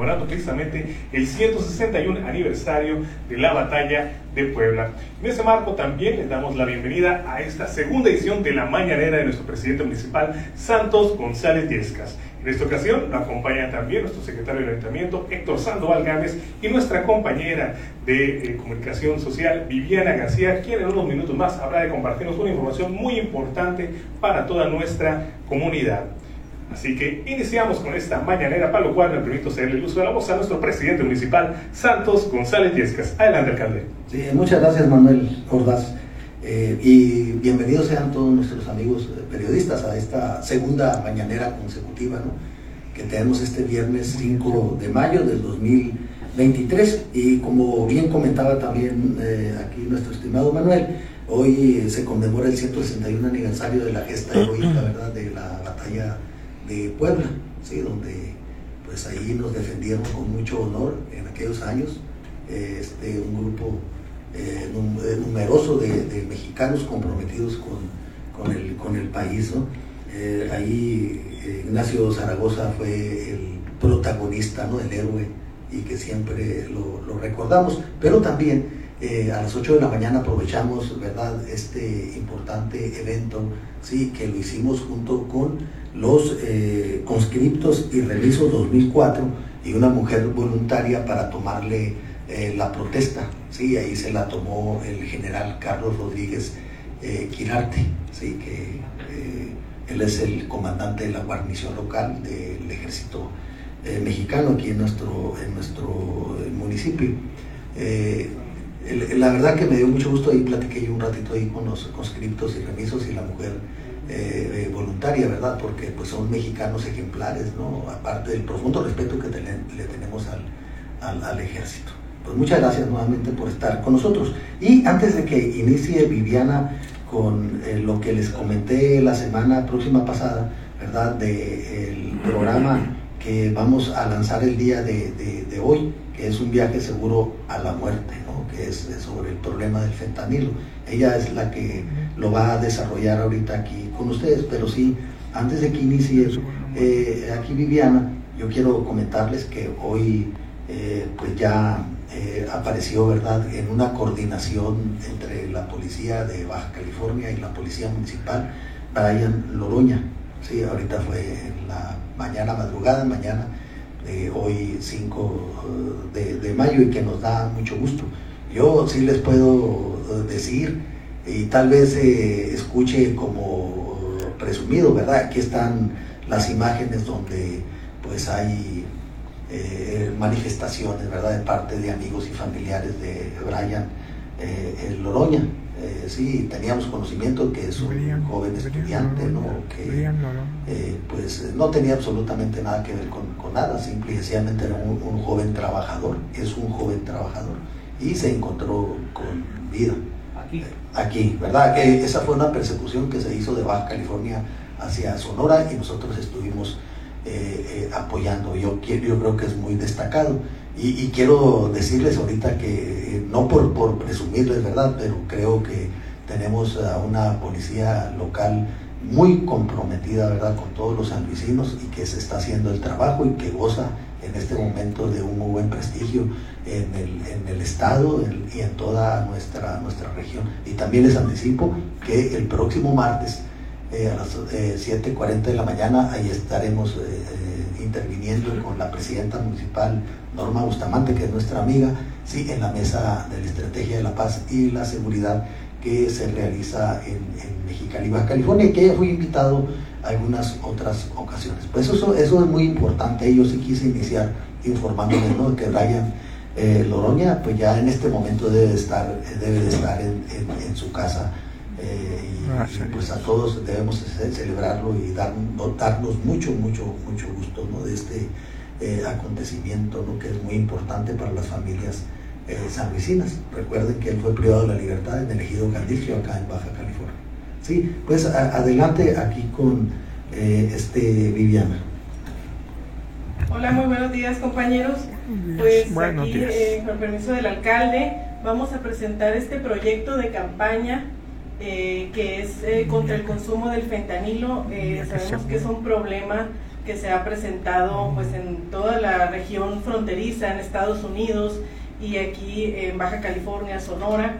conmemorando precisamente el 161 aniversario de la batalla de Puebla. En ese marco también les damos la bienvenida a esta segunda edición de la mañanera de nuestro presidente municipal, Santos González Yescas. En esta ocasión nos acompaña también nuestro secretario del Ayuntamiento, Héctor Sandoval Gámez, y nuestra compañera de eh, comunicación social, Viviana García, quien en unos minutos más habrá de compartirnos una información muy importante para toda nuestra comunidad. Así que iniciamos con esta mañanera, para lo cual me permito cederle el uso de la voz a nuestro presidente municipal, Santos González Yescas. Adelante, alcalde. Sí, muchas gracias, Manuel Ordaz. Eh, y bienvenidos sean todos nuestros amigos eh, periodistas a esta segunda mañanera consecutiva que tenemos este viernes 5 de mayo del 2023. Y como bien comentaba también eh, aquí nuestro estimado Manuel, hoy se conmemora el 161 aniversario de la gesta heroica ¿verdad? de la batalla de Puebla, ¿sí? donde pues ahí nos defendieron con mucho honor en aquellos años este, un grupo eh, eh, numeroso de, mexicanos comprometidos con, el, con el país. Eh, ahí Ignacio Zaragoza fue el protagonista, ¿no? el héroe, y que siempre lo, recordamos, pero también a las 8 de la mañana aprovechamos ¿verdad? este importante evento, ¿sí? que lo hicimos junto con los conscriptos y remisos 2004 y una mujer voluntaria para tomarle la protesta ¿sí? ahí se la tomó el general Carlos Rodríguez eh, Quirarte, ¿sí? que eh, él es el comandante de la guarnición local del ejército eh, mexicano aquí en nuestro, en nuestro municipio. la verdad que me dio mucho gusto, ahí platiqué yo un ratito ahí con los conscriptos y remisos y la mujer voluntaria, ¿verdad? Porque pues son mexicanos ejemplares, ¿no? Aparte del profundo respeto que le tenemos al, al ejército. Pues muchas gracias nuevamente por estar con nosotros. Y antes de que inicie Viviana con eh, lo que les comenté la semana próxima pasada, ¿verdad? Del programa que vamos a lanzar el día de, hoy, que es un viaje seguro a la muerte, ¿no? que es, sobre el problema del fentanilo. Ella es la que lo va a desarrollar ahorita aquí con ustedes, pero sí, antes de que inicie eh, aquí Viviana, yo quiero comentarles que hoy eh, pues ya eh, apareció ¿verdad? en una coordinación entre la policía de Baja California y la policía municipal, Brian Loroña. Sí, ahorita fue en la mañana, madrugada, mañana, de hoy 5 de, mayo y que nos da mucho gusto. Yo sí les puedo decir, y tal vez se escuche como presumido, ¿verdad? Aquí están las imágenes donde pues hay eh, manifestaciones, ¿verdad?, de parte de amigos y familiares de Brian eh, Loroña. Eh, sí, teníamos conocimiento que es un joven estudiante, ¿no? Que pues no tenía absolutamente nada que ver con, nada, simple y sencillamente era un, joven trabajador, es un joven trabajador y se encontró con vida. Aquí. ¿verdad? Que esa fue una persecución que se hizo de Baja California hacia Sonora y nosotros estuvimos eh, eh, apoyando. Yo, yo creo que es muy destacado. Y, quiero decirles ahorita que, eh, no por, por presumirles, ¿verdad? Pero creo que tenemos a una policía local muy comprometida, ¿verdad? Con todos los sanluisinos y que se está haciendo el trabajo y que goza en este momento de un muy buen prestigio en el, en el Estado y en toda nuestra, nuestra región. Y también les anticipo que el próximo martes eh, a las 7.40 eh, de la mañana. Ahí estaremos eh, interviniendo con la presidenta municipal Norma Bustamante, que es nuestra amiga, sí, en la mesa de la estrategia de la paz y la seguridad que se realiza en, en Mexicali, Baja California, que fue invitado algunas otras ocasiones. Pues eso, eso es muy importante. Yo sí quise iniciar informándome ¿no? que Brian Loroña, pues ya en este momento debe de estar, debe de estar en, en su casa eh, ah, y, pues a todos debemos celebrarlo y dar, darnos mucho, mucho, mucho gusto de este eh, acontecimiento que es muy importante para las familias eh, sanluisinas. Recuerden que él fue privado de la libertad en el ejido Candicio, acá en Baja California. Sí, pues adelante aquí con este Viviana. Hola, muy buenos días compañeros. Pues aquí, con permiso del alcalde, vamos a presentar este proyecto de campaña eh, que es eh, contra el consumo del fentanilo. Eh, sabemos que es un problema que que se ha presentado pues en toda la región fronteriza, en Estados Unidos y aquí en Baja California, Sonora.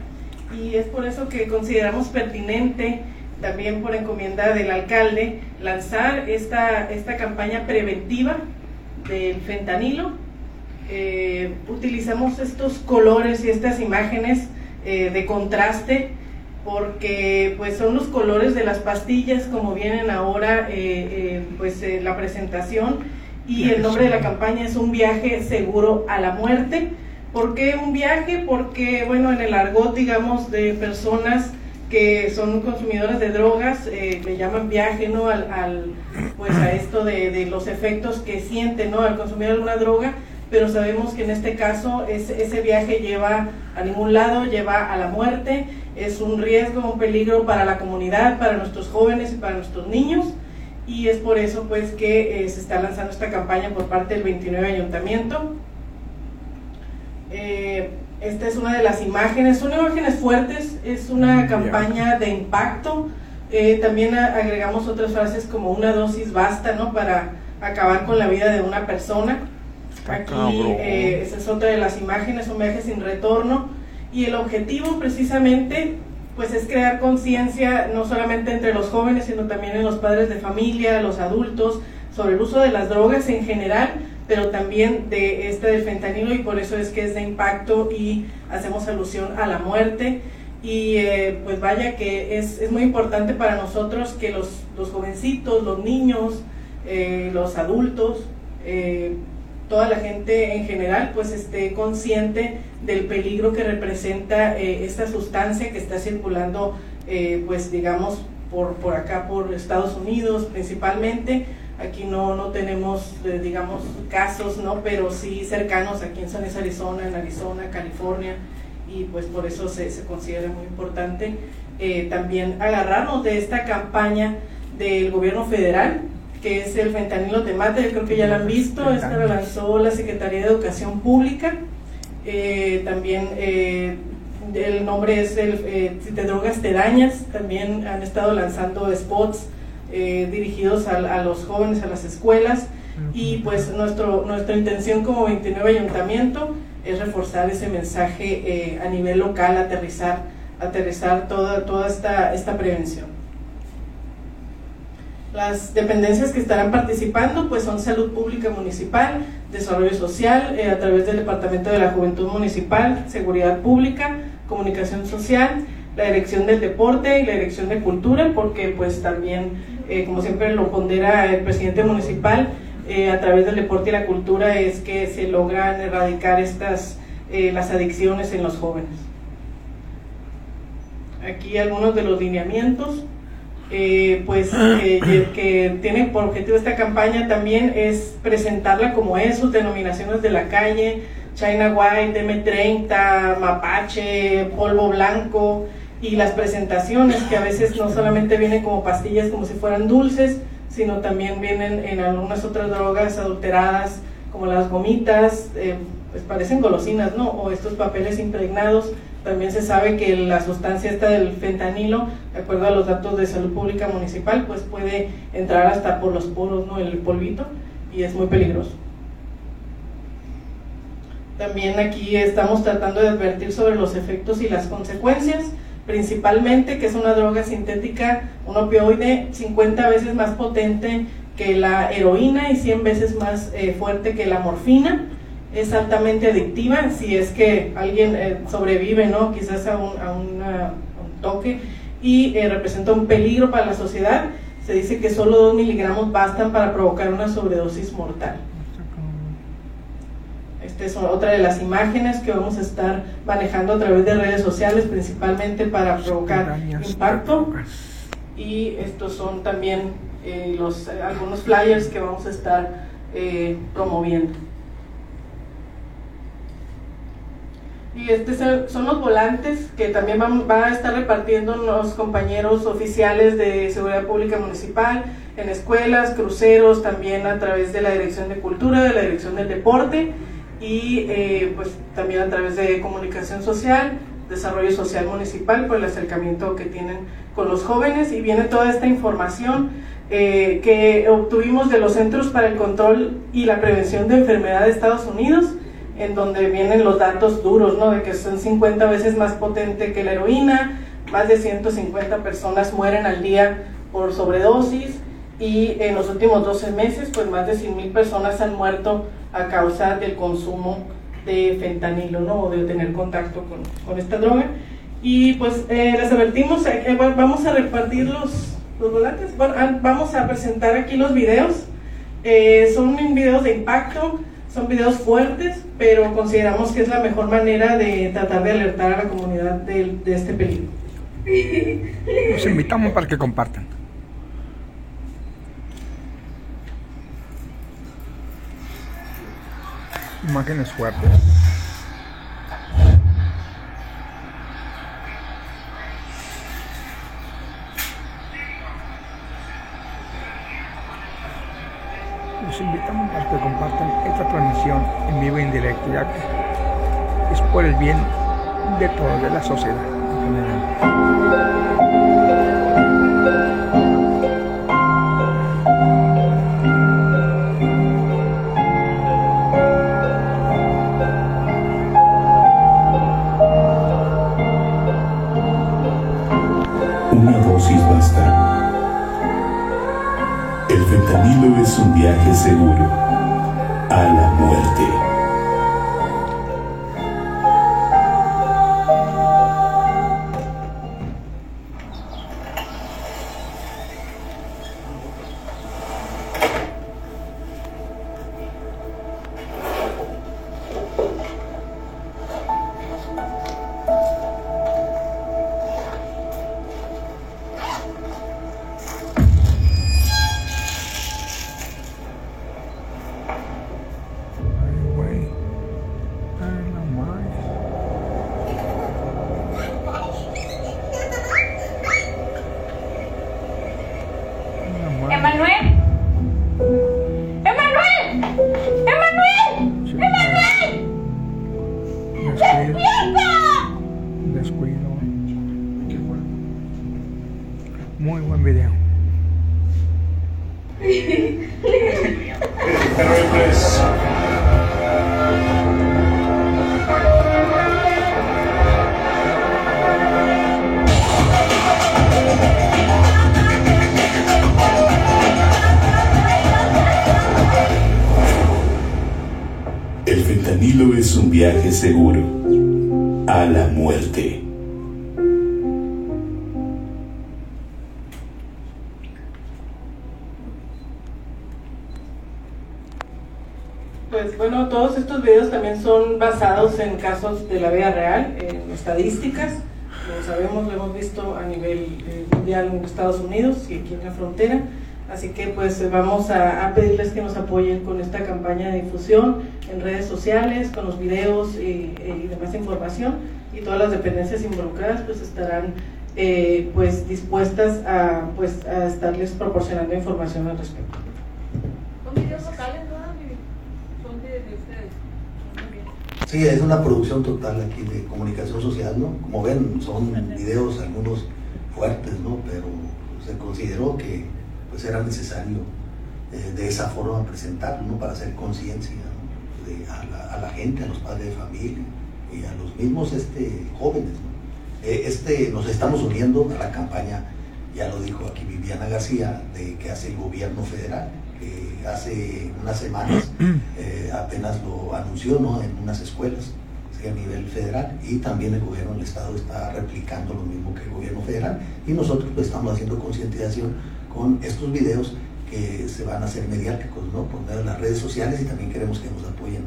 Y es por eso que consideramos pertinente, también por encomienda del alcalde, lanzar esta, esta campaña preventiva del fentanilo. Eh, utilizamos estos colores y estas imágenes eh, de contraste porque pues son los colores de las pastillas como vienen ahora eh, pues la presentación y el nombre de la campaña es un viaje seguro a la muerte. ¿Por qué un viaje? Porque bueno en el argot digamos de personas que son consumidoras de drogas, eh, le llaman viaje, ¿no? Al, pues a esto de, de, los efectos que sienten, ¿no? Al consumir alguna droga, pero sabemos que en este caso ese viaje lleva a ningún lado, lleva a la muerte, es un riesgo, un peligro para la comunidad, para nuestros jóvenes y para nuestros niños, y es por eso pues que eh, se está lanzando esta campaña por parte del 29 Ayuntamiento. Eh, esta es una de las imágenes, son imágenes fuertes, es una mm, campaña de impacto. Eh, también agregamos otras frases como una dosis basta, ¿no? Para acabar con la vida de una persona. Aquí, eh, esa es otra de las imágenes, un viaje sin retorno. Y el objetivo precisamente, pues es crear conciencia no solamente entre los jóvenes, sino también en los padres de familia, los adultos, sobre el uso de las drogas en general pero también de este del fentanilo y por eso es que es de impacto y hacemos alusión a la muerte. Y eh, pues vaya que es, es, muy importante para nosotros que los, los jovencitos, los niños, eh, los adultos, eh, toda la gente en general pues esté consciente del peligro que representa esta sustancia que está circulando pues digamos por, por acá por Estados Unidos principalmente Aquí no, no tenemos, eh, digamos, casos, ¿no? Pero sí cercanos aquí en San Arizona, en Arizona, California, y pues por eso se, se considera muy importante eh, también agarrarnos de esta campaña del gobierno federal, que es el fentanilo te mata, yo creo que ya la han visto, esta la lanzó la Secretaría de Educación Pública, eh, también el nombre es el, Si te drogas te dañas, también han estado lanzando spots eh, dirigidos a, los jóvenes, a las escuelas. Y pues nuestro, nuestra intención como 29 ayuntamiento es reforzar ese mensaje eh, a nivel local, aterrizar, aterrizar toda, toda esta, esta prevención. Las dependencias que estarán participando pues son Salud Pública Municipal, Desarrollo Social, eh, a través del Departamento de la Juventud Municipal, Seguridad Pública, Comunicación Social, la Dirección del Deporte y la Dirección de Cultura, porque pues también eh, como siempre lo pondera el presidente municipal, eh, a través del deporte y la cultura es que se logran erradicar estas, eh, las adicciones en los jóvenes. Aquí algunos de los lineamientos, pues que tiene por objetivo esta campaña también es presentarla como es, sus denominaciones de la calle, China White, M30, Mapache, polvo blanco, y las presentaciones que a veces no solamente vienen como pastillas como si fueran dulces, sino también vienen en algunas otras drogas adulteradas como las gomitas, eh, pues parecen golosinas, ¿no? O estos papeles impregnados. También se sabe que la sustancia esta del fentanilo, de acuerdo a los datos de salud pública municipal, pues puede entrar hasta por los poros, ¿no? El polvito y es muy peligroso. También aquí estamos tratando de advertir sobre los efectos y las consecuencias principalmente, que es una droga sintética, un opioide 50 veces más potente que la heroína y 100 veces más eh, fuerte que la morfina. Es altamente adictiva, si es que alguien eh, sobrevive, ¿no? Quizás a un, toque y eh, representa un peligro para la sociedad. Se dice que solo 2 miligramos bastan para provocar una sobredosis mortal. Esta es otra de las imágenes que vamos a estar manejando a través de redes sociales, principalmente para provocar impacto. Y estos son también eh, los, algunos flyers que vamos a estar eh, promoviendo. Y estos son los volantes que también van, van, a estar repartiendo los compañeros oficiales de Seguridad Pública Municipal en escuelas, cruceros, también a través de la Dirección de Cultura, de la Dirección del Deporte y eh, pues también a través de comunicación social, desarrollo social municipal, por el acercamiento que tienen con los jóvenes y viene toda esta información eh, que obtuvimos de los Centros para el Control y la Prevención de Enfermedad de Estados Unidos, en donde vienen los datos duros, ¿no? De que son 50 veces más potente que la heroína, más de 150 personas mueren al día por sobredosis y en los últimos 12 meses, pues más de 100 mil personas han muerto a causa del consumo de fentanilo, ¿no? O de tener contacto con, con esta droga. Y pues eh, les advertimos, eh, vamos a repartir los, los volantes, vamos a presentar aquí los videos. Eh, son videos de impacto, son videos fuertes, pero consideramos que es la mejor manera de tratar de alertar a la comunidad de, de este peligro. Los invitamos para que compartan. Imágenes fuertes. Los invitamos para que compartan esta transmisión en vivo y en directo, ya que es por el bien de toda la sociedad. Seguro seguro a la muerte. Pues bueno, todos estos videos también son basados en casos de la vida real, en estadísticas. Lo sabemos, lo hemos visto a nivel eh, mundial en Estados Unidos y aquí en la frontera. Así que pues vamos a, a pedirles que nos apoyen con esta campaña de difusión en redes sociales, con los videos y, y demás información. Y todas las dependencias involucradas pues estarán eh, pues dispuestas a, pues, a estarles proporcionando información al respecto. Son videos locales, ¿no? Son de, de ustedes. Sí, es una producción total aquí de comunicación social, ¿no? Como ven, son videos algunos fuertes, ¿no? Pero se consideró que pues era necesario eh, de esa forma presentarlo, ¿no? Para hacer conciencia ¿no? a, la, a la gente, a los padres de familia y a los mismos este, jóvenes, ¿no? Eh, este, nos estamos uniendo a la campaña, ya lo dijo aquí Viviana García, de que hace el gobierno federal, que hace unas semanas eh, apenas lo anunció ¿no? en unas escuelas a nivel federal y también el gobierno del estado está replicando lo mismo que el gobierno federal y nosotros pues estamos haciendo concientización con estos videos que se van a hacer mediáticos, ¿no? por las redes sociales y también queremos que nos apoyen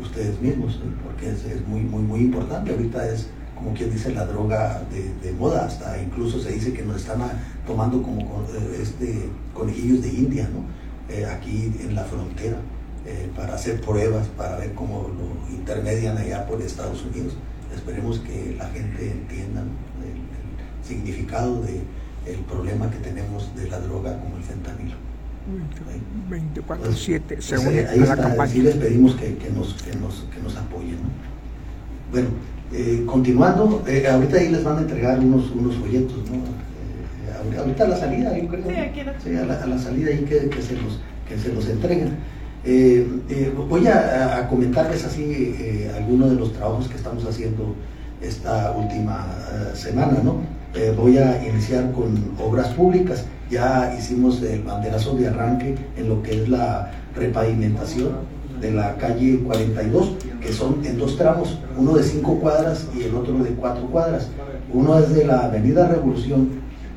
ustedes mismos, porque es, muy, muy, muy importante. Ahorita es, como quien dice, la droga de, moda, hasta incluso se dice que nos están tomando como eh, este, conejillos de India, ¿no? Eh, aquí en la frontera, eh, para hacer pruebas, para ver cómo lo intermedian allá por Estados Unidos. Esperemos que la gente entienda el significado de el problema que tenemos de la droga como el fentanilo. 24-7 se Pues, une eh, ahí a la está, campaña. sí les pedimos que, que nos, que, nos, que nos apoyen. ¿no? Bueno, eh, continuando, eh, ahorita ahí les van a entregar unos, unos folletos, ¿no? Eh, ahorita a la salida, yo creo. Sí, aquí a la, a la salida ahí que, que se los, que se los entreguen. Eh, eh, voy a, a comentarles así eh, algunos de los trabajos que estamos haciendo esta última semana, ¿no? Eh, voy a iniciar con obras públicas. Ya hicimos el banderazo de arranque en lo que es la repavimentación de la calle 42, que son en dos tramos, uno de cinco cuadras y el otro de cuatro cuadras. Uno es de la Avenida Revolución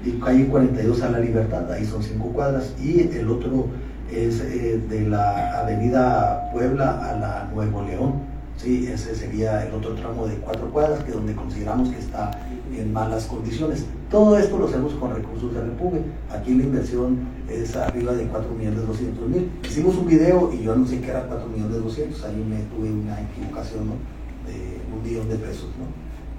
y calle 42 a la Libertad, ahí son cinco cuadras, y el otro es eh, de la Avenida Puebla a la Nuevo León. Sí, ese sería el otro tramo de cuatro cuadras, que donde consideramos que está en malas condiciones. Todo esto lo hacemos con recursos de Repube. Aquí la inversión es arriba de 4 millones 200 mil. Hicimos un video y yo sé qué era 4 millones 200, ahí me tuve una equivocación de un millón de pesos. ¿no?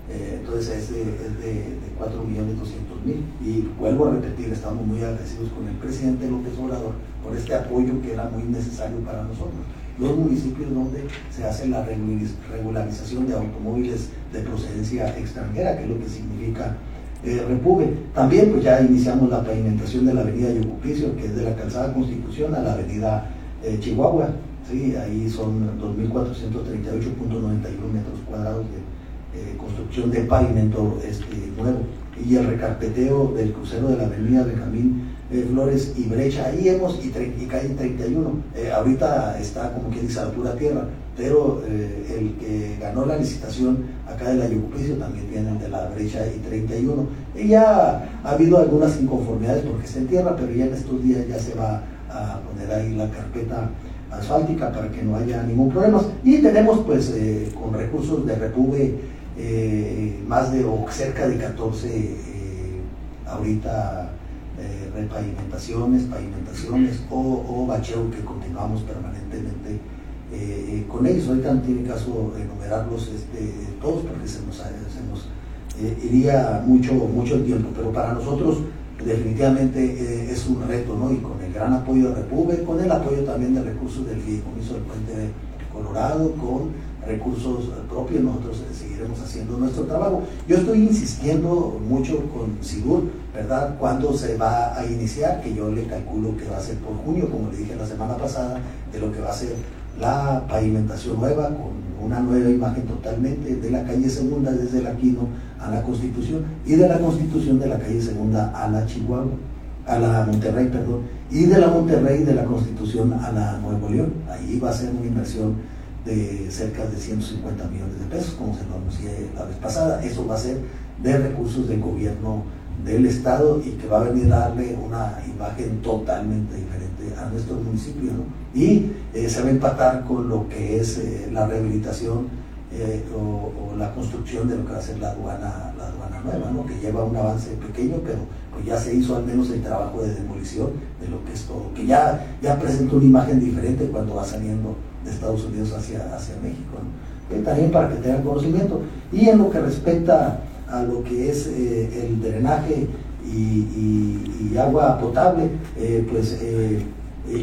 Eh, entonces es de, es de, de 4 millones 200 mil. Y vuelvo a repetir, estamos muy agradecidos con el presidente López Obrador por este apoyo que era muy necesario para nosotros. Los municipios donde se hace la regulariz- regularización de automóviles de procedencia extranjera, que es lo que significa eh, Repube. También pues ya iniciamos la pavimentación de la avenida Yocupicio, que es de la calzada Constitución a la avenida eh, Chihuahua. Sí, ahí son 2.438.91 metros cuadrados de eh, construcción de pavimento este, nuevo. Y el recarpeteo del crucero de la avenida Benjamín eh, Flores y Brecha, ahí hemos, y, y calle 31. Eh, ahorita está como quien dice a pura tierra, pero eh, el que ganó la licitación acá de la Yocupicio también tiene el de la Brecha y 31. Y ya ha habido algunas inconformidades porque está en tierra, pero ya en estos días ya se va a poner ahí la carpeta asfáltica para que no haya ningún problema. Y tenemos pues eh, con recursos de Repube eh, más de o cerca de 14 eh, ahorita repavimentaciones, pavimentaciones o, o bacheo que continuamos permanentemente eh, eh, con ellos. Ahorita no tiene caso enumerarlos este, todos porque se nos, eh, iría mucho, mucho tiempo, pero para nosotros definitivamente es un reto, ¿no? Y con el gran apoyo de Repube, con el apoyo también de recursos del Fideicomiso del Puente Colorado, con recursos propios, nosotros seguiremos haciendo nuestro trabajo. Yo estoy insistiendo mucho con Sigur, ¿verdad? Cuándo se va a iniciar, que yo le calculo que va a ser por junio, como le dije la semana pasada, de lo que va a ser la pavimentación nueva, con una nueva imagen totalmente de la calle Segunda desde la Quino a la Constitución y de la Constitución de la calle Segunda a la Chihuahua, a la Monterrey, perdón, y de la Monterrey de la Constitución a la Nuevo León. Ahí va a ser una inversión de cerca de 150 millones de pesos, como se lo anuncié la vez pasada. Eso va a ser de recursos del gobierno del Estado y que va a venir a darle una imagen totalmente diferente a nuestro municipio. ¿no? Y eh, se va a empatar con lo que es eh, la rehabilitación eh, o, o, la construcción de lo que va a ser la aduana, la aduana nueva, ¿no? que lleva un avance pequeño, pero pues ya se hizo al menos el trabajo de demolición de lo que es todo, que ya, ya presenta una imagen diferente cuando va saliendo de Estados Unidos hacia, hacia México. ¿no? también para que tengan conocimiento. Y en lo que respecta a lo que es eh, el drenaje y, agua potable, eh, pues eh,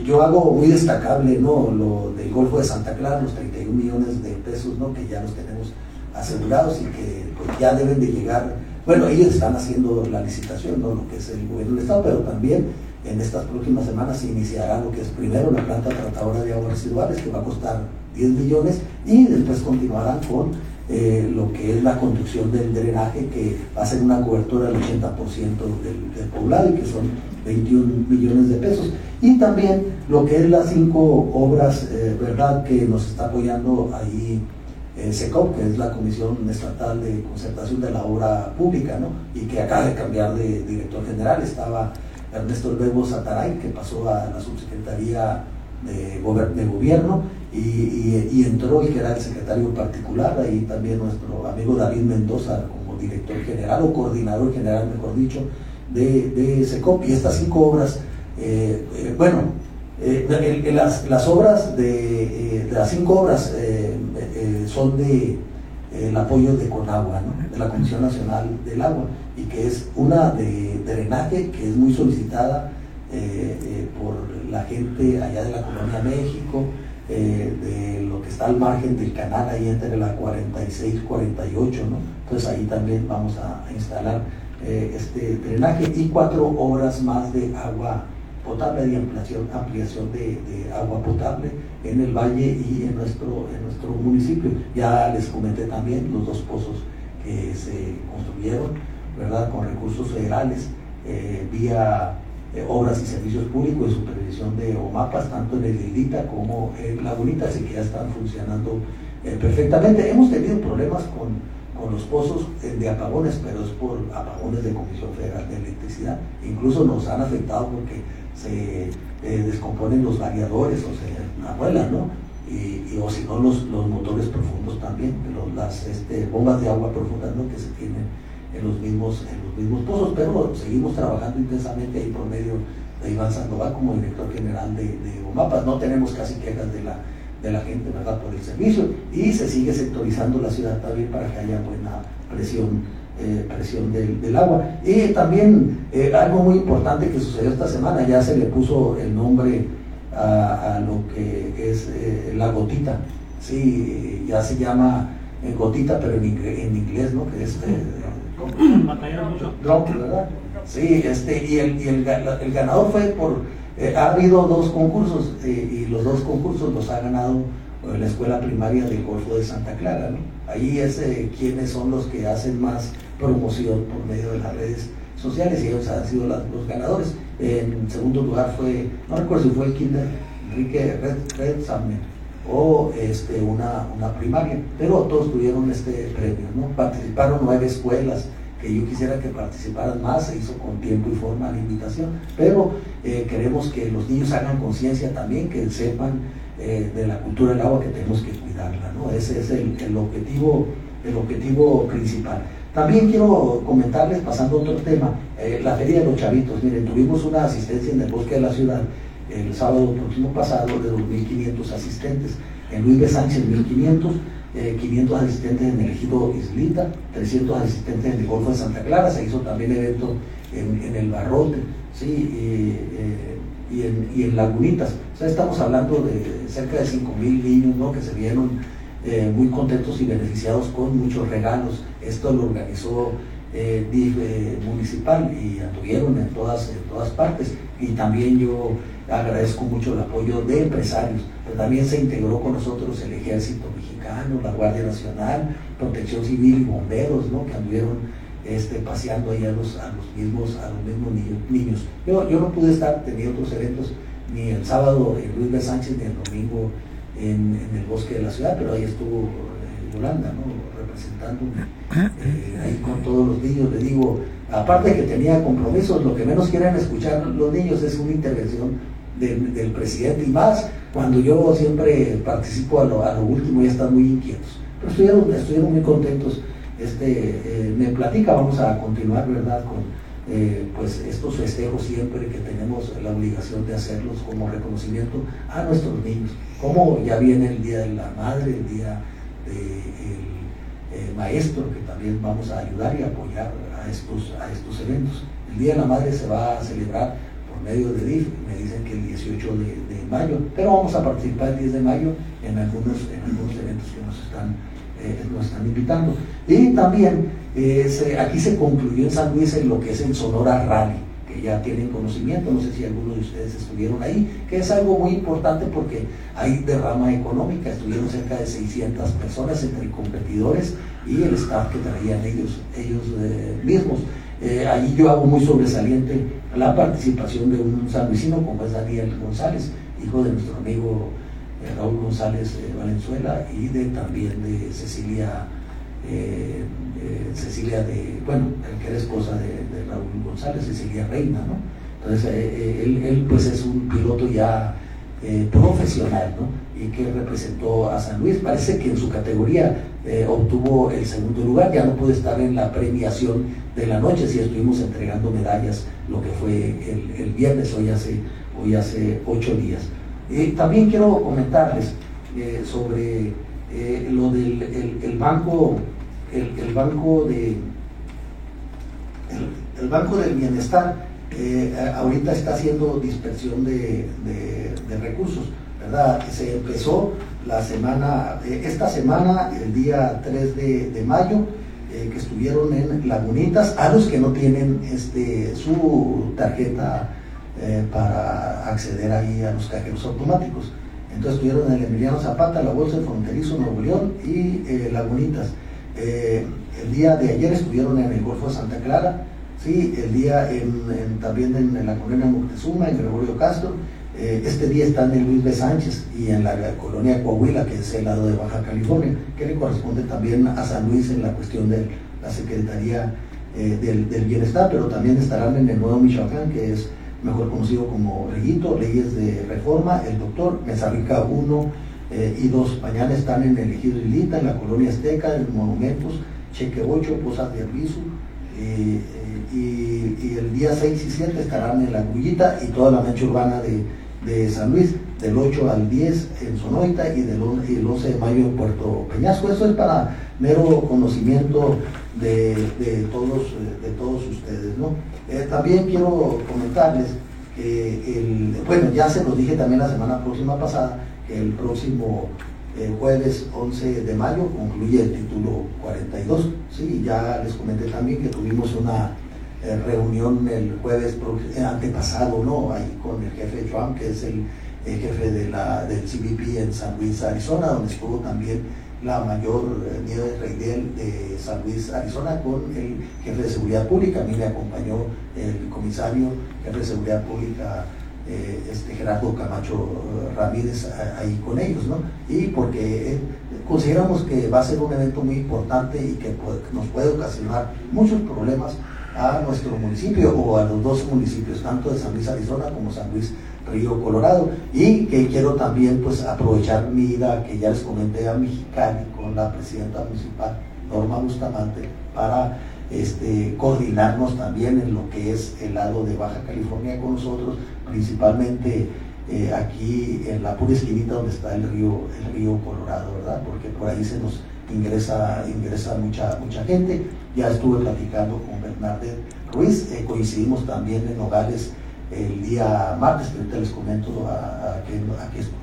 yo hago muy destacable ¿no? lo del Golfo de Santa Clara, los 31 millones de pesos ¿no? que ya los tenemos asegurados y que pues, ya deben de llegar, bueno, ellos están haciendo la licitación, ¿no? lo que es el gobierno del Estado, pero también en estas próximas semanas se iniciará lo que es primero la planta tratadora de aguas residuales, que va a costar 10 millones, y después continuarán con eh, lo que es la construcción del drenaje, que va a ser una cobertura del 80% del, del, poblado y que son 21 millones de pesos. Y también lo que es las cinco obras, eh, ¿verdad?, que nos está apoyando ahí eh, SECOP, que es la Comisión Estatal de Concertación de la Obra Pública, ¿no? Y que acaba de cambiar de director general, estaba Ernesto Luego Sataray, que pasó a la subsecretaría de, gobierno, y, y, y, entró el que era el secretario particular, ahí también nuestro amigo David Mendoza como director general o coordinador general, mejor dicho, de, SECOP. Y estas cinco obras, eh, eh, bueno, eh, las, obras de, las cinco obras son de el apoyo de Conagua, ¿no? de la Comisión Nacional del Agua, y que es una de drenaje que es muy solicitada eh, eh, por la gente allá de la Colonia México, eh, de lo que está al margen del canal, ahí entre la 46 y 48, ¿no? Entonces ahí también vamos a, a instalar este drenaje y cuatro obras más de agua potable y ampliación, ampliación de, agua potable en el valle y en nuestro, en nuestro municipio. Ya les comenté también los dos pozos que se construyeron, ¿verdad? Con recursos federales, eh, vía eh, obras y servicios públicos de supervisión de OMAPAS, tanto en el Hildita como en la Bonita, así que ya están funcionando eh, perfectamente. Hemos tenido problemas con, con los pozos de apagones, pero es por apagones de Comisión Federal de Electricidad. Incluso nos han afectado porque se eh, descomponen los variadores o se abuelan, ¿no? Y, o si no, los, los, motores profundos también, las este, bombas de agua profundas ¿no? que se tienen en los, mismos, en los mismos pozos, pero seguimos trabajando intensamente ahí por medio de Iván Sandoval como director general de, de OMAPAS. No tenemos casi quejas de la, de la gente, ¿verdad?, por el servicio y se sigue sectorizando la ciudad también para que haya buena presión eh, presión del, agua. Y también eh, algo muy importante que sucedió esta semana, ya se le puso el nombre a, lo que es eh, la gotita. Sí, ya se llama gotita, pero en inglés, ¿no? Que es... ¿verdad? Sí, este, y, el, y el, el ganador fue por... ha habido dos concursos y los dos concursos los ha ganado la escuela primaria del Golfo de Santa Clara. ¿no? Ahí es quienes son los que hacen más promoción por medio de las redes sociales y ellos han sido los ganadores. En segundo lugar fue, no recuerdo si fue el Kinder Enrique Red, Red o este, una, una primaria, pero todos tuvieron este premio. ¿no? Participaron nueve escuelas que yo quisiera que participaran más, se hizo con tiempo y forma la invitación, pero eh, queremos que los niños hagan conciencia también, que sepan eh, de la cultura del agua que tenemos que cuidarla. ¿no? Ese es el, objetivo, el objetivo principal. También quiero comentarles, pasando a otro tema, eh, la Feria de los Chavitos. Miren, tuvimos una asistencia en el Bosque de la Ciudad el sábado próximo pasado de 2.500 asistentes. En Luis de Sánchez, 1.500, 500 eh, asistentes en el Ejido Islita, 300 asistentes en el Golfo de Santa Clara. Se hizo también evento en, el Barrote, ¿sí? Eh, y, en, y en Lagunitas. O sea, estamos hablando de cerca de 5.000 niños ¿no? que se vieron eh, muy contentos y beneficiados con muchos regalos. Esto lo organizó eh, DIF eh, municipal y anduvieron en todas, en todas partes. Y también yo agradezco mucho el apoyo de empresarios. También se integró con nosotros el Ejército Mexicano, la Guardia Nacional, Protección Civil y bomberos, ¿no? que anduvieron este, paseando ahí a los, a los mismos, a los mismos niños. Yo, yo no pude estar, tenía otros eventos, ni el sábado en Luis B. Sánchez, ni el domingo en, el bosque de la ciudad, pero ahí estuvo eh, Yolanda, ¿no? representando eh, ahí con todos los niños. Le digo, aparte que tenía compromisos, lo que menos quieren escuchar los niños es una intervención del, presidente y más cuando yo siempre participo a lo, a lo último y están muy inquietos. Pero estuvieron, estuvieron muy contentos. Este, me platica, vamos a continuar, ¿verdad? Con, eh, pues estos festejos siempre que tenemos la obligación de hacerlos como reconocimiento a nuestros niños. Como ya viene el Día de la Madre, el Día del eh, Maestro, que también vamos a ayudar y apoyar a estos, a estos eventos. El Día de la Madre se va a celebrar por medio de DIF, me dicen que el 18 de, mayo, pero vamos a participar el 10 de mayo en algunos, en algunos eventos que nos están, eh, nos están invitando. Y también aquí se concluyó en San Luis en lo que es el Sonora Rally, que ya tienen conocimiento, no sé si algunos de ustedes estuvieron ahí, que es algo muy importante porque hay derrama económica, estuvieron cerca de 600 personas entre competidores y el staff que traían ellos, ellos eh, mismos. Eh, ahí yo hago muy sobresaliente la participación de un sanluisino como es Daniel González, hijo de nuestro amigo eh, Raúl González Valenzuela y de también de Cecilia eh, eh, Cecilia de, bueno, que era esposa de, Raúl González, Cecilia Reina, ¿no? Entonces, eh, él, pues es un piloto ya profesional, ¿no? Y que representó a San Luis. Parece que en su categoría obtuvo el segundo lugar, ya no pudo estar en la premiación de la noche, si estuvimos entregando medallas, lo que fue el, viernes, hoy hace, hoy hace ocho días. También quiero comentarles sobre lo del banco el, banco de el, banco del bienestar eh, ahorita está haciendo dispersión de, recursos, ¿verdad? Se empezó la semana, eh, esta semana, el día 3 de, mayo, eh, que estuvieron en Lagunitas, a los que no tienen este, su tarjeta eh, para acceder ahí a los cajeros automáticos. Entonces estuvieron en el Emiliano Zapata, la Bolsa de Fronterizo, Nuevo León y eh, Lagunitas. el día de ayer estuvieron en el Golfo de Santa Clara, ¿sí? el día también en, la colonia Moctezuma, en Gregorio Castro. este día están en Luis B. Sánchez y en la, colonia Coahuila, que es el lado de Baja California, que le corresponde también a San Luis en la cuestión de la Secretaría del, del, Bienestar, pero también estarán en el Nuevo Michoacán, que es mejor conocido como Reguito, Leyes de Reforma, el doctor, Mesa Rica 1 eh, y 2. Mañana están en el Ejido Ilita, en la Colonia Azteca, en Monumentos, Cheque 8, Posas de Aviso. Eh, eh, y, el día 6 y 7 estarán en La Gullita y toda la mancha urbana de, de San Luis, del 8 al 10 en Sonoita y del el 11 de mayo en Puerto Peñasco. Eso es para mero conocimiento de, de todos, de todos ustedes. ¿no? Eh, también quiero comentarles que, el, bueno, ya se los dije también la semana próxima pasada, que el próximo eh, jueves 11 de mayo concluye el título 42. ¿sí? Ya les comenté también que tuvimos una eh, reunión el jueves antepasado, ¿no? Ahí con el jefe Trump, que es el, jefe de la, del CBP en San Luis, Arizona, donde estuvo también la mayor Nieves Reidel de San Luis, Arizona, con el jefe de seguridad pública. A mí me acompañó el comisario, jefe de seguridad pública, eh, este Gerardo Camacho eh, Ramírez, ahí con ellos, ¿no? Y porque eh, consideramos que va a ser un evento muy importante y que nos puede ocasionar muchos problemas a nuestro municipio o a los dos municipios, tanto de San Luis, Arizona como San Luis, Río Colorado. Y que quiero también pues aprovechar mi ida, que ya les comenté a Mexicali con la presidenta municipal, Norma Bustamante, para este, coordinarnos también en lo que es el lado de Baja California con nosotros, principalmente eh, aquí en la pura esquinita donde está el río, el río Colorado, ¿verdad? Porque por ahí se nos ingresa, ingresa mucha, mucha gente. Ya estuve platicando con Bernardet Ruiz, eh, coincidimos también en hogares el día martes, que ahorita les comento a,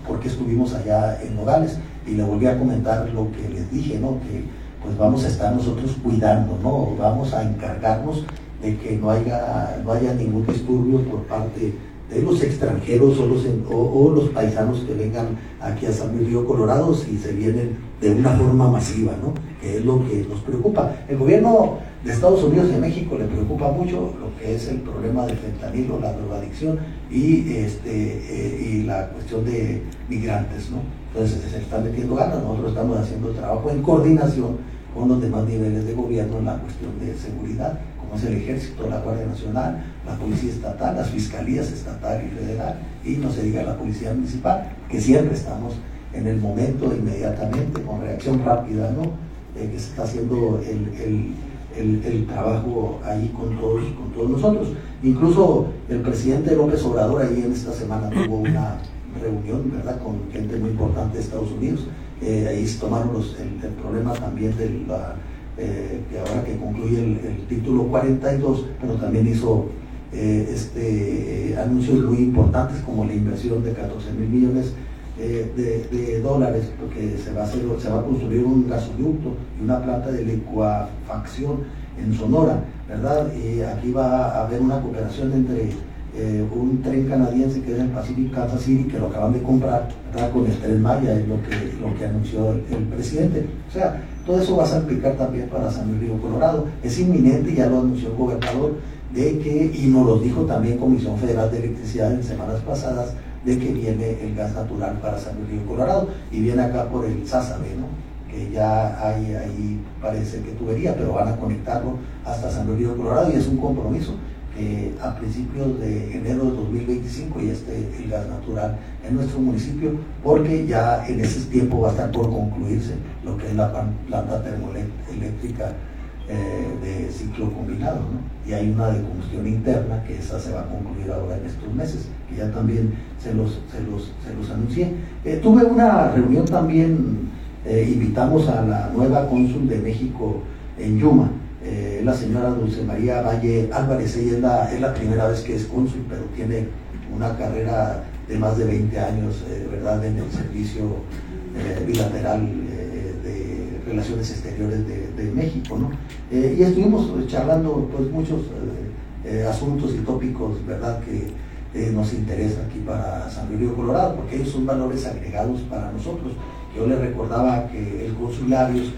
por qué estuvimos allá en Nogales y le volví a comentar lo que les dije, ¿no? que pues vamos a estar nosotros cuidando, ¿no? vamos a encargarnos de que no haya, no haya ningún disturbio por parte de los extranjeros o los, o, los paisanos que vengan aquí a San Luis Río Colorado si se vienen de una forma masiva, ¿no? que es lo que nos preocupa. El gobierno de Estados Unidos y de México le preocupa mucho lo que es el problema del fentanilo, la drogadicción y, este, eh, y la cuestión de migrantes. ¿no? Entonces se están metiendo ganas, nosotros estamos haciendo trabajo en coordinación con los demás niveles de gobierno en la cuestión de seguridad, como es el ejército, la Guardia Nacional, la Policía Estatal, las Fiscalías Estatal y Federal, y no se diga la Policía Municipal, que siempre estamos en el momento inmediatamente, con reacción rápida, ¿no? Eh, que se está haciendo el, trabajo ahí con todos, con todos nosotros. Incluso el presidente López Obrador ahí en esta semana tuvo una reunión, ¿verdad?, con gente muy importante de Estados Unidos. Eh, ahí se tomaron el, problema también de la, eh, que ahora que concluye el, título 42, pero también hizo eh, este, anuncios muy importantes como la inversión de 14 mil millones de, dólares, porque se va, a hacer, se va a construir un gasoducto y una planta de licuafacción en Sonora, ¿verdad? Y aquí va a haber una cooperación entre eh, un tren canadiense que es el Pacific Kansas City, que lo acaban de comprar, ¿verdad? Con el tren Maya, es lo que, lo que anunció el, presidente. O sea, todo eso va a salpicar también para San Luis Río Colorado. Es inminente, ya lo anunció el gobernador, de que, y nos lo dijo también Comisión Federal de Electricidad en semanas pasadas, de que viene el gas natural para San Luis Colorado y viene acá por el Sázabe, ¿no? que ya hay ahí parece que tubería, pero van a conectarlo hasta San Luis Colorado y es un compromiso que a principios de enero de 2025 ya esté el gas natural en nuestro municipio, porque ya en ese tiempo va a estar por concluirse lo que es la planta termoeléctrica eh, de ciclo combinado, ¿no? Y hay una de combustión interna que esa se va a concluir ahora en estos meses, que ya también se los, se los, se los anuncié. Eh, tuve una reunión también, eh, invitamos a la nueva cónsul de México en Yuma, la señora Dulce María Valle Álvarez, ella es la, primera vez que es cónsul, pero tiene una carrera de más de 20 años, ¿verdad?, en el servicio bilateral Relaciones Exteriores de, México. ¿no? Eh, y estuvimos charlando pues, muchos asuntos y tópicos ¿verdad? que nos interesan aquí para San Luis Río Colorado, porque ellos son valores agregados para nosotros. Yo les recordaba que el consularios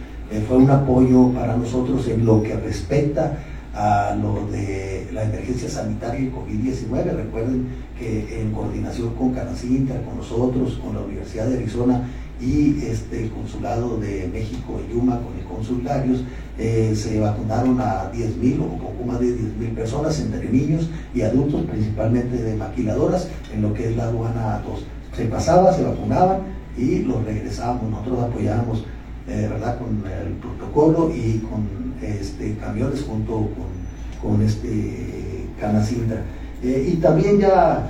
fue un apoyo para nosotros en lo que respecta a lo de la emergencia sanitaria y COVID-19. Recuerden que en coordinación con Canacintra, con nosotros, con la Universidad de Arizona y este, Consulado de México en Yuma, con el consularios, eh, se vacunaron a 10.000 o poco más de 10.000 personas, entre niños y adultos, principalmente de maquiladoras, en lo que es la aduana 2. Se pasaba, se vacunaban y los regresábamos. Nosotros apoyábamos eh, ¿verdad? con el protocolo y con este, camiones junto con, con este. Eh, y también ya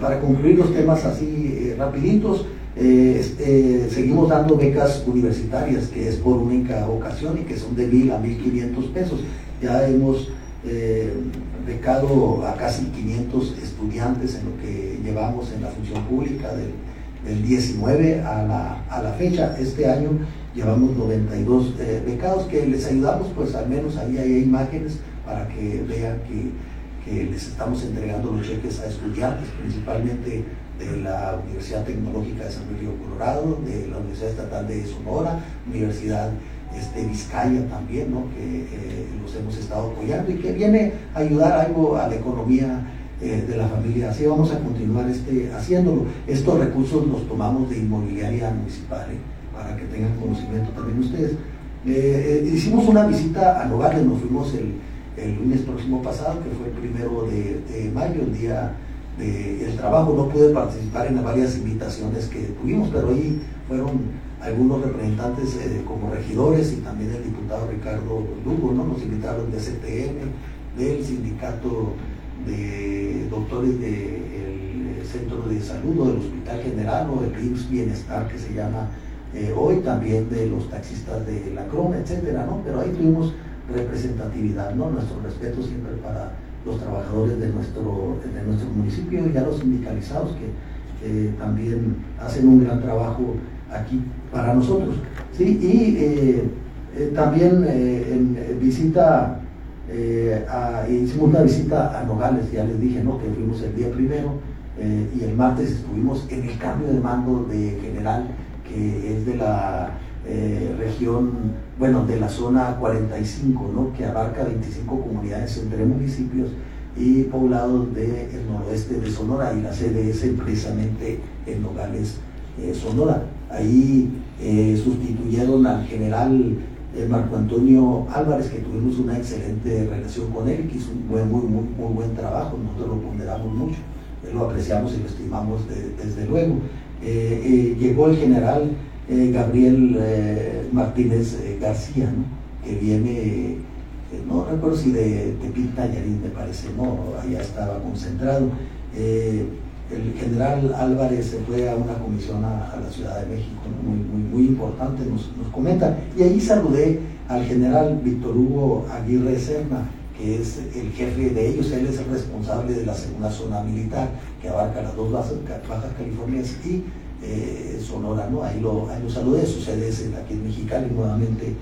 para concluir los temas así rapiditos, este, seguimos dando becas universitarias, que es por única ocasión y que son de mil a mil quinientos pesos. Ya hemos becado a casi 500 estudiantes en lo que llevamos en la función pública del, del 19 a la, a la fecha. Este año llevamos 92 eh, becados que les ayudamos, pues al menos ahí hay imágenes para que vean que, les estamos entregando los cheques a estudiantes, principalmente de la Universidad Tecnológica de San Luis Colorado, de la Universidad Estatal de Sonora, Universidad este, Vizcaya también, ¿no? que eh, los hemos estado apoyando y que viene a ayudar algo a la economía eh, de la familia. Así vamos a continuar este, haciéndolo. Estos recursos los tomamos de inmobiliaria municipal para que tengan conocimiento también ustedes. Eh, eh, hicimos una visita a Nogales, nos fuimos el, lunes próximo pasado, que fue el primero de, mayo, el día del trabajo. No pude participar en las varias invitaciones que tuvimos, pero ahí fueron algunos representantes eh, como regidores y también el diputado Ricardo Lugo, ¿no? Nos invitaron de CTM, del sindicato de doctores del Centro de Salud o del Hospital General o del IMSS Bienestar que se llama eh, hoy también de los taxistas de la Crona, etcétera, ¿no? Pero ahí tuvimos representatividad, ¿no? Nuestro respeto siempre para los trabajadores de nuestro, de nuestro municipio y a los sindicalizados que también hacen un gran trabajo aquí para nosotros. ¿sí? Y eh, eh, también en visita, hicimos una visita a Nogales, ya les dije, ¿no? Que fuimos el día primero y el martes estuvimos en el cambio de mando de general que es de la eh, región, bueno, de la zona 45, ¿no? que abarca 25 comunidades entre municipios y poblados del noroeste de Sonora y la sede es precisamente en Nogales, eh, Sonora. Ahí eh, sustituyeron al general Marco Antonio Álvarez, que tuvimos una excelente relación con él, que hizo un buen, muy, muy, muy buen trabajo, nosotros lo ponderamos mucho, lo apreciamos y lo estimamos desde luego. Eh, eh, llegó el general eh, Gabriel Martínez García, que viene, no recuerdo si de Yarín me parece, no, allá estaba concentrado. el general Álvarez se fue a una comisión a, la Ciudad de México, muy importante, nos, nos comenta. Y ahí saludé al general Víctor Hugo Aguirre Serna, que es el jefe de ellos, él es el responsable de la segunda zona militar que abarca las dos bajas, bajas californias y eh, Sonora, ¿no? Ahí lo, ahí lo saludé, sucede aquí en Mexicali nuevamente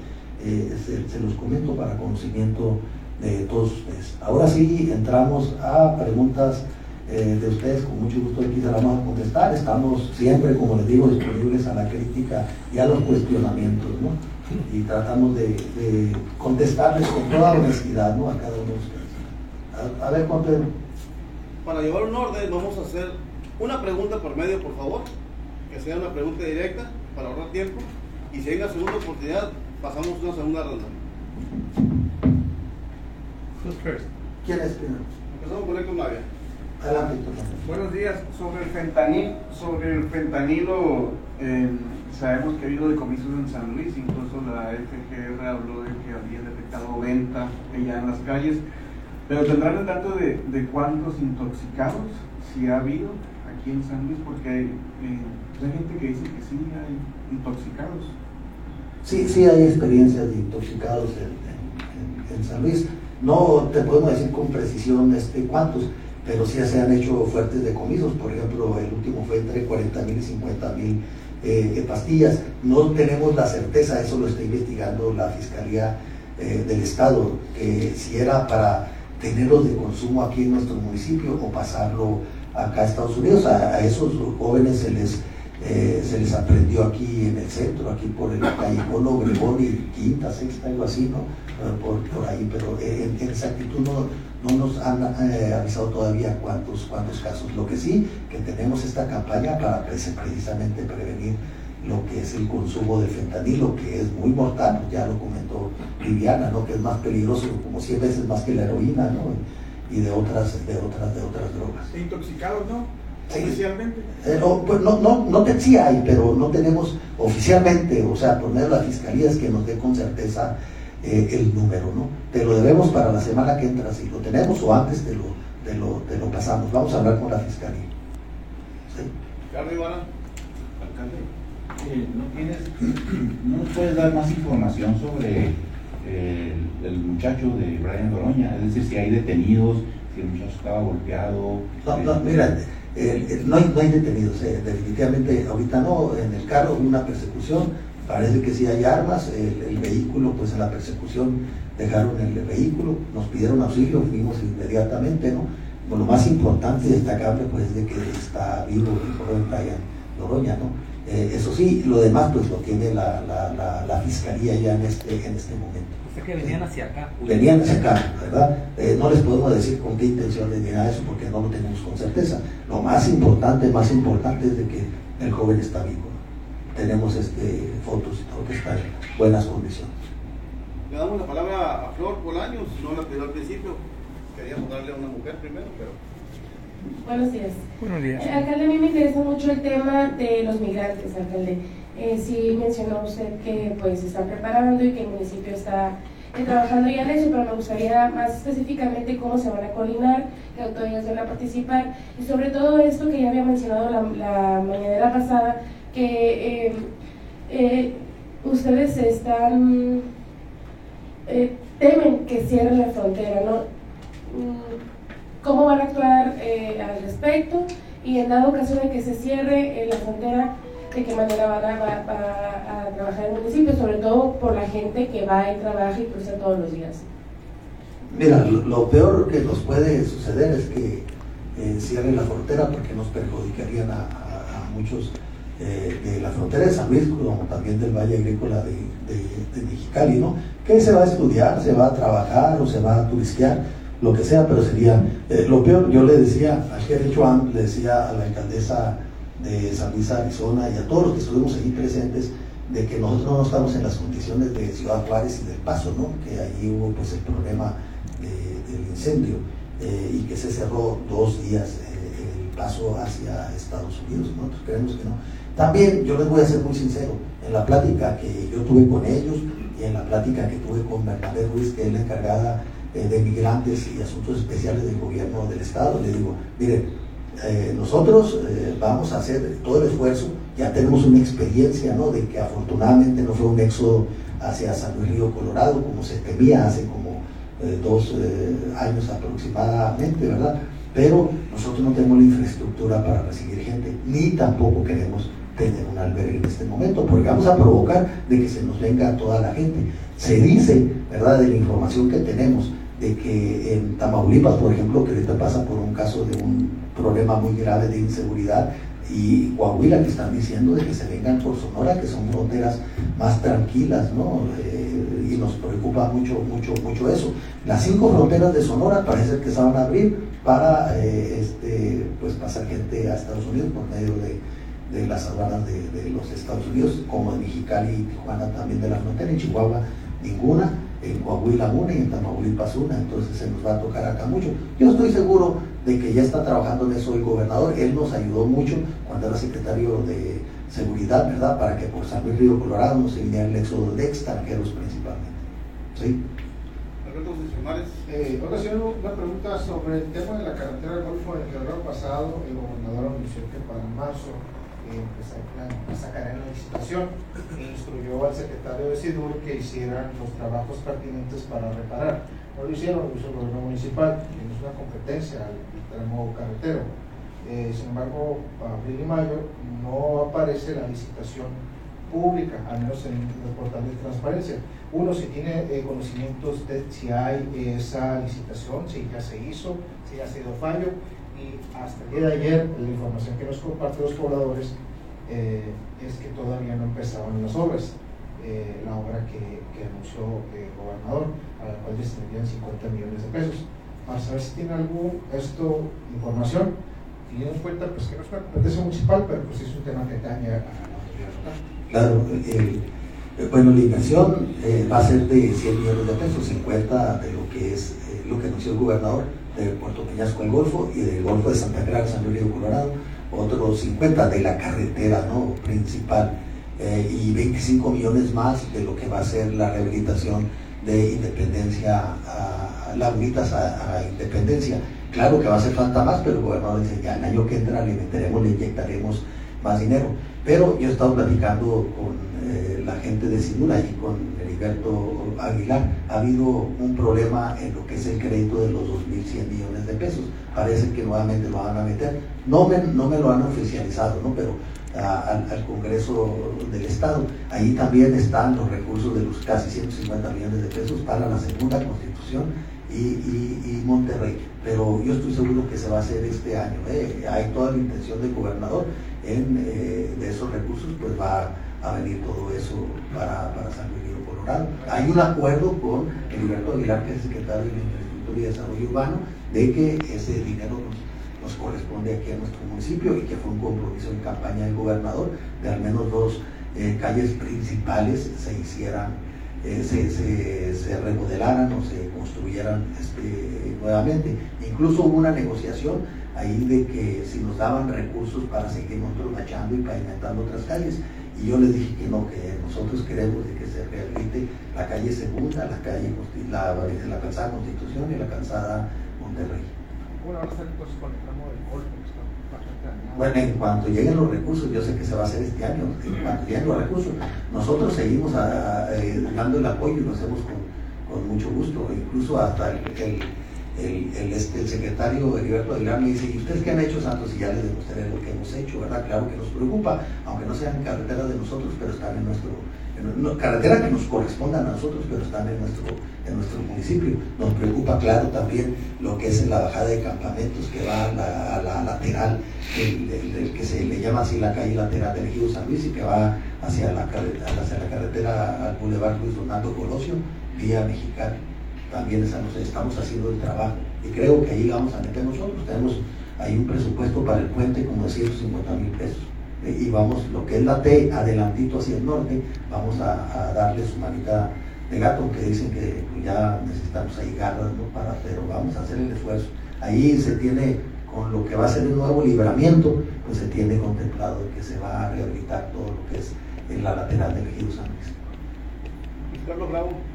eh, se, los comento para conocimiento de todos ustedes. Ahora sí entramos a preguntas eh, de ustedes, con mucho gusto aquí se las vamos a contestar, estamos siempre, como les digo, disponibles a la crítica y a los cuestionamientos, ¿no? y tratamos de, contestarles con toda honestidad ¿no? a cada uno de ustedes. A, ver, Juan Pedro. Para llevar un orden, vamos a hacer una pregunta por medio, por favor, que sea una pregunta directa para ahorrar tiempo. Y si hay una segunda oportunidad, pasamos una segunda ronda. ¿Quién es primero? Empezamos por con Navia. Adelante, Buenos días. Sobre el fentanil, sobre el fentanilo. Eh, Sabemos que ha habido decomisos en San Luis, incluso la FGR habló de que había detectado venta ya en las calles, pero tendrán el dato de, de cuántos intoxicados, si ha habido aquí en San Luis, porque hay, eh, gente que dice que sí hay intoxicados. Sí, sí hay experiencias de intoxicados en, en, San Luis. No te podemos decir con precisión este, cuántos, pero sí se han hecho fuertes decomisos. Por ejemplo, el último fue entre 40 mil y 50 mil eh, pastillas. No tenemos la certeza, eso lo está investigando la Fiscalía eh, del Estado, que si era para tenerlos de consumo aquí en nuestro municipio o pasarlo acá a Estados Unidos. A, esos jóvenes se les, eh, se les aprendió aquí en el centro, aquí por el callejón Obregón y Quinta, Sexta, algo así, ¿no? Por, por ahí, pero en, en exactitud no, no nos han eh, avisado todavía cuántos, cuántos casos. Lo que sí, que tenemos esta campaña para precisamente prevenir lo que es el consumo de fentanilo, que es muy mortal, ya lo comentó Viviana, ¿no? que es más peligroso, como 100 veces más que la heroína, ¿no? y de otras, de otras, de otras drogas. Intoxicados, ¿no? Sí. Oficialmente. Eh, no, pues no, no, no te, sí hay, pero no tenemos oficialmente, o sea, poner la fiscalía es que nos dé con certeza eh, el número, ¿no? Te lo debemos para la semana que entra, si lo tenemos o antes te lo, te lo, te lo pasamos. Vamos a hablar con la fiscalía. ¿Sí? Carlos Ivana. Alcalde, eh, ¿no tienes, no nos puedes dar más información sobre eh, el, el muchacho de Brian Doroña? Es decir, si hay detenidos, si el muchacho estaba golpeado. No, no, mira, no, hay, no hay detenidos, eh, definitivamente ahorita no, en el carro hubo una persecución, parece que sí hay armas, el, vehículo, pues en la persecución dejaron el vehículo, nos pidieron auxilio, fuimos inmediatamente, ¿no? Bueno, lo más importante y destacable pues es de que está vivo el joven Brian Doroña, ¿no? Eh, eso sí, lo demás pues lo tiene la, la, la, la fiscalía ya en este, en este momento. O sea que venían hacia acá. Venían hacia acá, ¿verdad? Eh, no les podemos decir con qué intenciones ni nada de eso porque no lo tenemos con certeza. Lo más importante, más importante es de que el joven está vivo. Tenemos este, fotos y todo que está en buenas condiciones. Le damos la palabra a Flor Bolaños, no la pidió al principio. Queríamos darle a una mujer primero, pero. Buenos días. Buenos días. Eh, alcalde, a mí me interesa mucho el tema de los migrantes, alcalde. Eh, sí mencionó usted que pues se está preparando y que el municipio está eh, trabajando ya en eso, pero me gustaría más específicamente cómo se van a coordinar, qué autoridades van a participar y sobre todo esto que ya había mencionado la, la mañanera pasada, que eh, eh, ustedes están eh, temen que cierren la frontera, ¿no? Mm, ¿Cómo van a actuar al respecto? Y en dado caso de que se cierre la frontera, ¿de qué manera van a, va- va a trabajar el municipio? Sobre todo por la gente que va y trabaja y cruza todos los días. Mira, lo, lo peor que nos puede suceder es que eh, cierren la frontera porque nos perjudicarían a, a- a muchos eh, de la frontera de San Luis, como también del Valle Agrícola de, de- de Mexicali, ¿no? Que se va a estudiar, se va a trabajar o se va a turistear, lo que sea, pero sería eh, lo peor. Yo le decía a Jerry Chuan, le decía a la alcaldesa de San Luis, Arizona, y a todos los que estuvimos allí presentes, de que nosotros no estamos en las condiciones de Ciudad Juárez y del Paso, ¿no? Que allí hubo pues el problema de- del incendio eh, y que se cerró dos días eh, el paso hacia Estados Unidos. Nosotros creemos que no. También yo les voy a ser muy sincero, en la plática que yo tuve con ellos y en la plática que tuve con Bernadette Ruiz, que es la encargada eh, de migrantes y asuntos especiales del gobierno del Estado, le digo, miren, eh, nosotros eh, vamos a hacer todo el esfuerzo, ya tenemos una experiencia, ¿no? De que afortunadamente no fue un éxodo hacia San Luis Río Colorado, como se temía hace como eh, dos eh, años aproximadamente, ¿verdad? Pero nosotros no tenemos la infraestructura para recibir gente, ni tampoco queremos tener un albergue en este momento, porque vamos a provocar de que se nos venga toda la gente. Se dice, ¿verdad?, de la información que tenemos, de que en Tamaulipas, por ejemplo, que ahorita pasa por un caso de un problema muy grave de inseguridad, y Coahuila que están diciendo de que se vengan por Sonora, que son fronteras más tranquilas, ¿no? Eh, y nos preocupa mucho, mucho, mucho eso. Las cinco fronteras de Sonora parece que se van a abrir para eh, este, pues pasar gente a Estados Unidos por medio de, las aduanas de, de los Estados Unidos, como en Mexicali y Tijuana también de la frontera, en Chihuahua ninguna, en Coahuila una y en Tamaulipas una, entonces se nos va a tocar acá mucho. Yo estoy seguro de que ya está trabajando en eso el gobernador, él nos ayudó mucho cuando era secretario de seguridad, ¿verdad? Para que por San Luis Río Colorado no se viniera el éxodo de extranjeros principalmente. ¿Sí? Alberto. Eh, ahora sí, una pregunta sobre el tema de la carretera del Golfo. En el febrero pasado, el gobernador anunció que para marzo eh, empezar- la licitación e instruyó al secretario de SIDUR que hicieran los trabajos pertinentes para reparar. No lo hicieron, lo hizo el gobierno municipal, que es una competencia al tramo carretero. Eh, sin embargo, para abril y mayo no aparece la licitación pública, al menos en el portal de transparencia. Uno, si tiene eh, conocimientos de si hay esa licitación, si ya se hizo, si ha sido fallo, y hasta el día de ayer la información que nos comparte los pobladores eh, es que todavía no empezaban las obras. Eh, la obra que, que anunció el gobernador, a la cual destinarían 50 millones de pesos. Para saber si tiene algún esto información, teniendo en cuenta pues, que no es una competencia municipal, pero pues es un tema que daña a la autoridad local. Claro, el, bueno, la inversión eh, va a ser de 100 millones de pesos, 50 de lo que es eh, lo que anunció el gobernador de Puerto Peñasco al Golfo y del Golfo de Santa Clara, San Luis de Colorado, otros 50 de la carretera ¿no? principal eh, y 25 millones más de lo que va a ser la rehabilitación de Independencia, a, Lagunitas a, a, Independencia. Claro que va a hacer falta más, pero el gobernador dice, ya el año que entra le meteremos, le inyectaremos más dinero. Pero yo he estado platicando con eh, la gente de Sinura y con Heriberto Aguilar. Ha habido un problema en lo que es el crédito de los 2.100 millones de pesos. Parece que nuevamente lo van a meter. No me, no me lo han oficializado, ¿no? pero al, Congreso del Estado. Ahí también están los recursos de los casi 150 millones de pesos para la segunda constitución y, y, y Monterrey. Pero yo estoy seguro que se va a hacer este año. ¿eh? Hay toda la intención del gobernador en, eh, de esos recursos, pues va a venir todo eso para, para San Río Colorado. Hay un acuerdo con Heriberto Aguilar, que es secretario de Infraestructura y Desarrollo Urbano, de que ese dinero nos, corresponde aquí a nuestro municipio y que fue un compromiso en campaña del gobernador de al menos dos eh, calles principales se hicieran, eh, se, se, se, remodelaran o se construyeran este, nuevamente. Incluso hubo una negociación ahí de que si nos daban recursos para seguir nosotros machando y pavimentando otras calles. Y yo les dije que no, que nosotros queremos de que se rehabilite la calle Segunda, la calle la, la calzada Constitución y la calzada Monterrey. Bueno, ahora están entonces con el tramo del golpe. Bueno, en cuanto lleguen los recursos, yo sé que se va a hacer este año, en cuanto lleguen los recursos, nosotros seguimos a, a, eh, dando el apoyo y lo hacemos con, con mucho gusto, incluso hasta el, el el, el, este, el secretario Heriberto Aguilar me dice, ¿y ustedes qué han hecho, Santos? Y ya les demostraré lo que hemos hecho, ¿verdad? Claro que nos preocupa, aunque no sean carreteras de nosotros, pero están en nuestro, en, no, carreteras que nos correspondan a nosotros, pero están en nuestro, en nuestro municipio. Nos preocupa, claro, también lo que es la bajada de campamentos que va a la, lateral, el, que se le llama así la calle lateral del Ejido San Luis y que va hacia la, hacia la carretera al Boulevard Luis Donaldo Colosio, vía mexicana también estamos haciendo el trabajo. Y creo que ahí vamos a meter nosotros. Tenemos ahí un presupuesto para el puente como de 150 mil pesos. Y vamos, lo que es la T, adelantito hacia el norte, vamos a, darle su manita de gato, que dicen que pues, ya necesitamos ahí garras, ¿no? Pero vamos a hacer el esfuerzo. Ahí se tiene, con lo que va a ser el nuevo libramiento, pues se tiene contemplado que se va a rehabilitar todo lo que es en la lateral del Ejido San Luis. Carlos Bravo.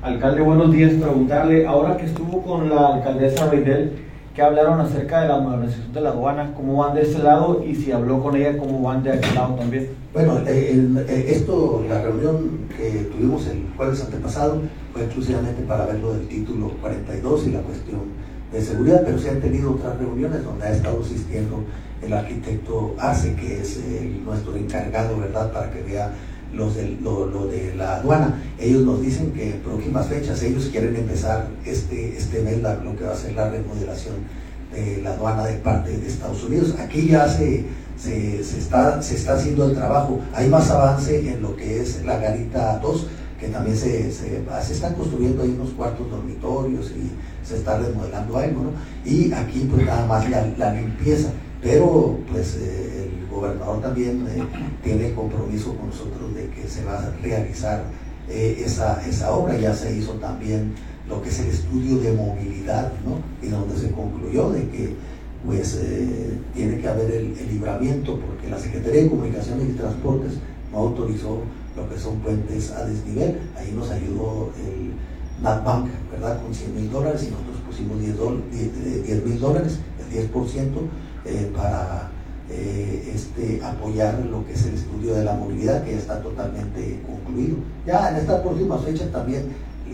Alcalde, buenos días. Preguntarle, ahora que estuvo con la alcaldesa Reidel, que hablaron acerca de la modernización de la aduana, cómo van de ese lado y si habló con ella, cómo van de aquel lado también. Bueno, eh, el, esto, la reunión que tuvimos el jueves antepasado fue exclusivamente para ver lo del título 42 y la cuestión de seguridad, pero se han tenido otras reuniones donde ha estado asistiendo el arquitecto Arce, que es el, nuestro encargado, ¿verdad?, para que vea los de, lo, de la aduana. Ellos nos dicen que en próximas fechas ellos quieren empezar este, este mes lo que va a ser la remodelación de la aduana de parte de Estados Unidos. Aquí ya se, se, se, está, se está haciendo el trabajo. Hay más avance en lo que es la garita 2, que también se, se, se están construyendo ahí unos cuartos dormitorios y se está remodelando algo, ¿no? Y aquí pues nada más la, la limpieza. Pero pues eh, gobernador también eh, tiene compromiso con nosotros de que se va a realizar eh, esa, esa obra. Ya se hizo también lo que es el estudio de movilidad, ¿no? Y donde se concluyó de que pues eh, tiene que haber el, el, libramiento porque la Secretaría de Comunicaciones y Transportes no autorizó lo que son puentes a desnivel. Ahí nos ayudó el NatBank, ¿verdad? Con 100 mil dólares y nosotros pusimos 10 mil dólares, el 10% eh, para eh, este, apoyar lo que es el estudio de la movilidad, que ya está totalmente concluido. Ya en estas próximas fechas también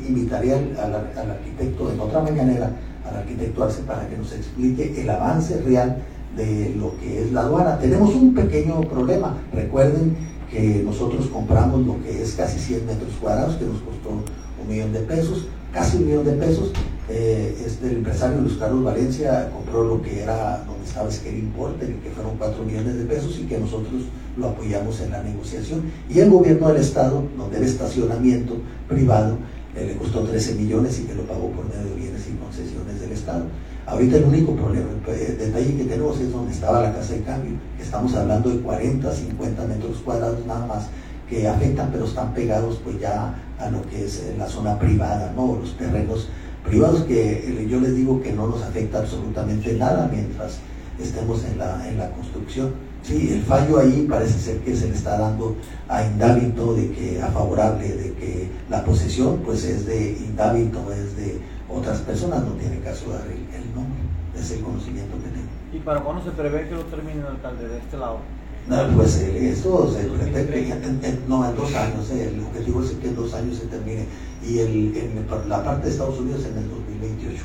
invitaría al, arquitecto en otra mañanera, al arquitecto Arce, para que nos explique el avance real de lo que es la aduana. Tenemos un pequeño problema. Recuerden que nosotros compramos lo que es casi 100 metros cuadrados, que nos costó un millón de pesos, casi un millón de pesos. Eh, este, el empresario Luis Carlos Valencia compró lo que era donde estaba Esquer Importer, que fueron 4 millones de pesos y que nosotros lo apoyamos en la negociación. Y el gobierno del Estado, donde el estacionamiento privado eh, le costó 13 millones y que lo pagó por medio de bienes y concesiones del Estado. Ahorita el único problema, el detalle que tenemos es donde estaba la casa de cambio. Estamos hablando de 40, 50 metros cuadrados nada más que afectan, pero están pegados pues ya a lo que es la zona privada, ¿no? Los terrenos privados que eh, yo les digo que no nos afecta absolutamente nada mientras estemos en la, en la construcción. Sí, el fallo ahí parece ser que se le está dando a Indávito de que a favorable de que la posesión pues es de Indávito, es de otras personas, no tiene caso dar el, nombre, es el conocimiento que tengo. ¿Y para cuándo se prevé que lo termine el alcalde de este lado? No, pues eh, esto se pretende en, en- no, en dos años, eh, el objetivo es que en dos años se termine y el, en la parte de Estados Unidos en el 2028,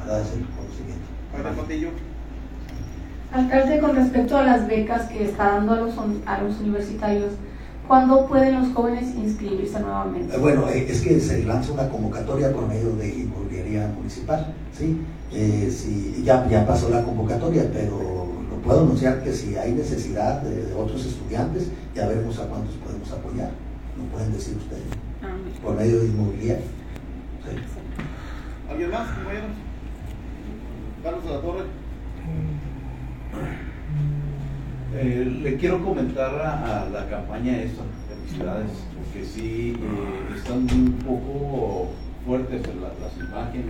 ¿verdad? Es el conocimiento. Alcalde, con respecto a las becas que está dando a los, a los universitarios, ¿cuándo pueden los jóvenes inscribirse nuevamente? Eh, Bueno, eh, es que se lanza una convocatoria por medio de inmobiliaria municipal, ¿sí? Eh, si, ya, ya pasó la convocatoria, pero puedo anunciar que si hay necesidad de, de otros estudiantes, ya veremos a cuántos podemos apoyar, lo pueden decir ustedes, por medio de inmobiliaria. ¿sí? ¿Alguien más, compañeros? Carlos de la Torre. Eh, le quiero comentar a, a la campaña esto, felicidades, porque sí eh, están un poco fuertes la- las imágenes.